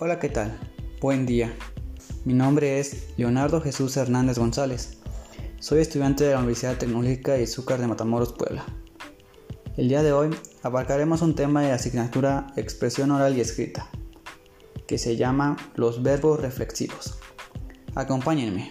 Hola, ¿qué tal? Buen día. Mi nombre es Leonardo Jesús Hernández González. Soy estudiante de la Universidad Tecnológica de Izúcar de Matamoros, Puebla. El día de hoy abarcaremos un tema de asignatura expresión oral y escrita, que se llama los verbos reflexivos. Acompáñenme.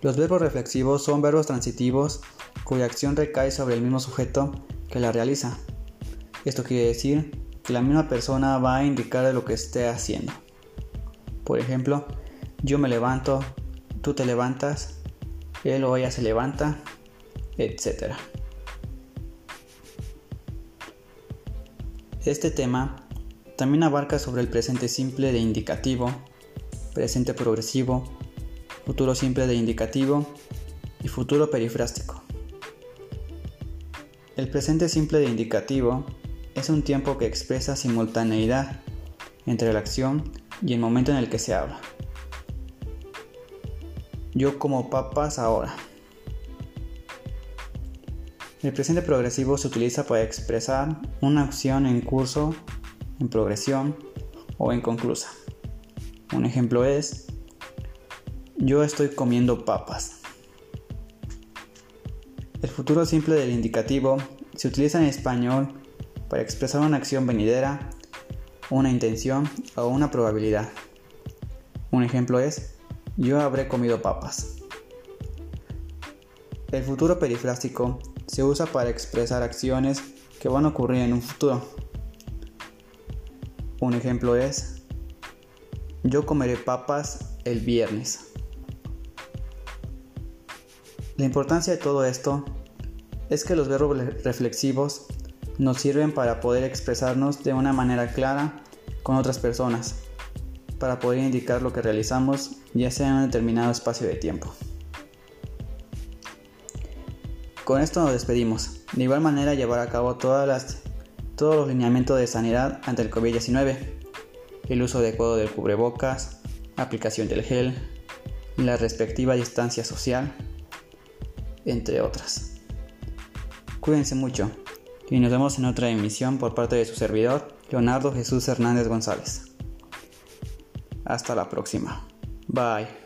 Los verbos reflexivos son verbos transitivos cuya acción recae sobre el mismo sujeto que la realiza. Esto quiere decir que la misma persona va a indicar lo que esté haciendo. Por ejemplo, yo me levanto, tú te levantas, él o ella se levanta, etc. Este tema también abarca sobre el presente simple de indicativo, presente progresivo, futuro simple de indicativo y futuro perifrástico. El presente simple de indicativo es un tiempo que expresa simultaneidad entre la acción y el momento en el que se habla. Yo como papas ahora. El presente progresivo se utiliza para expresar una acción en curso, en progresión o en conclusa. Un ejemplo es, yo estoy comiendo papas. El futuro simple del indicativo se utiliza en español para expresar una acción venidera, una intención o una probabilidad. Un ejemplo es, yo habré comido papas. El futuro perifrástico se usa para expresar acciones que van a ocurrir en un futuro. Un ejemplo es, yo comeré papas el viernes. La importancia de todo esto es que los verbos reflexivos nos sirven para poder expresarnos de una manera clara con otras personas, para poder indicar lo que realizamos ya sea en un determinado espacio de tiempo. Con esto nos despedimos. De igual manera llevar a cabo todas las, todos los lineamientos de sanidad ante el COVID-19, el uso adecuado del cubrebocas, aplicación del gel, la respectiva distancia social, entre otras. Cuídense mucho y nos vemos en otra emisión por parte de su servidor, Leonardo Jesús Hernández González. Hasta la próxima. Bye.